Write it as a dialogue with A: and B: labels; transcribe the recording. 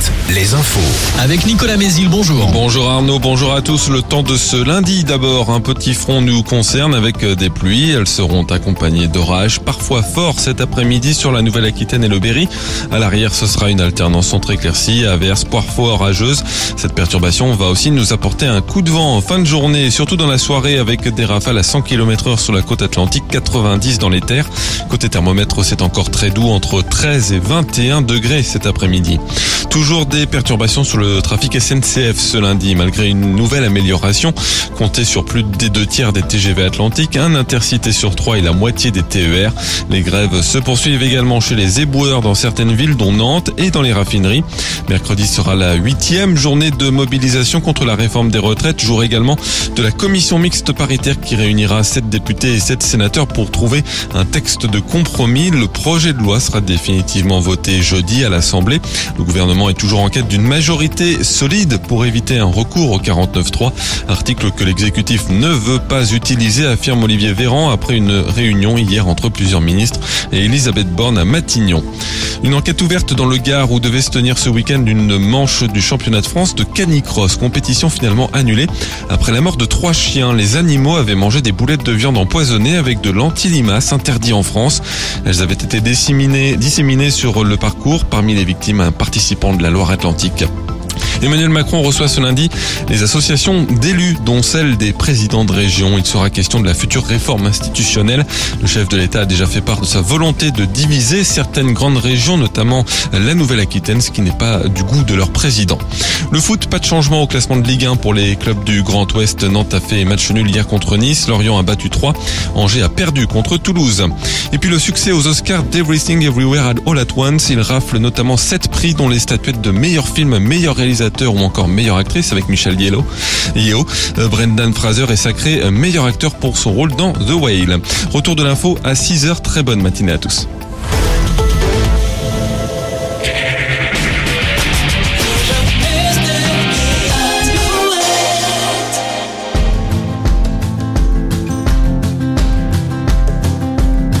A: 7, les infos.
B: Avec Nicolas Mézil, bonjour.
C: Bonjour Arnaud, bonjour à tous. Le temps de ce lundi d'abord, un petit front nous concerne avec euh, des pluies. Elles seront accompagnées d'orages, parfois forts cet après-midi sur la Nouvelle-Aquitaine et le Berry. À l'arrière, ce sera une alternance entre éclaircies, averses, parfois orageuses. Cette perturbation va aussi nous apporter un coup de vent en fin de journée, surtout dans la soirée avec des rafales à 100 km heure sur la côte atlantique, 90 dans les terres. Côté thermomètre, c'est encore très doux entre 13 et 21 degrés cet après-midi. Toujours des perturbations sur le trafic SNCF ce lundi, malgré une nouvelle amélioration. Comptez sur plus des deux tiers des TGV Atlantiques, un intercité sur trois et la moitié des TER. Les grèves se poursuivent également chez les éboueurs dans certaines villes, dont Nantes et dans les raffineries. Mercredi sera la huitième journée de mobilisation contre la réforme des retraites, jour également de la commission mixte paritaire qui réunira sept députés et sept sénateurs pour trouver un texte de compromis. Le projet de loi sera définitivement voté jeudi à l'Assemblée. Le gouvernement est toujours en quête d'une majorité solide pour éviter un recours au 49.3, article que l'exécutif ne veut pas utiliser, affirme Olivier Véran après une réunion hier entre plusieurs ministres et Elisabeth Borne à Matignon. Une enquête ouverte dans le Gard où devait se tenir ce week-end une manche du championnat de France de canicross, compétition finalement annulée. Après la mort de trois chiens, les animaux avaient mangé des boulettes de viande empoisonnées avec de l'antilimace interdit en France. Elles avaient été disséminées, sur le parcours. Parmi les victimes, un participant de la Loire-Atlantique. Emmanuel Macron reçoit ce lundi les associations d'élus, dont celle des présidents de région. Il sera question de la future réforme institutionnelle. Le chef de l'État a déjà fait part de sa volonté de diviser certaines grandes régions, notamment la Nouvelle-Aquitaine, ce qui n'est pas du goût de leur président. Le foot, pas de changement au classement de Ligue 1 pour les clubs du Grand Ouest. Nantes a fait match nul hier contre Nice. Lorient a battu 3. Angers a perdu contre Toulouse. Et puis le succès aux Oscars d'Everything Everywhere All at Once. Il rafle notamment 7 prix dont les statuettes de meilleur film, meilleur réalisateur ou encore meilleure actrice avec Michelle Yellow. Yeo. Euh, Brendan Fraser est sacré meilleur acteur pour son rôle dans The Whale. Retour de l'info à 6h. Très bonne matinée à tous.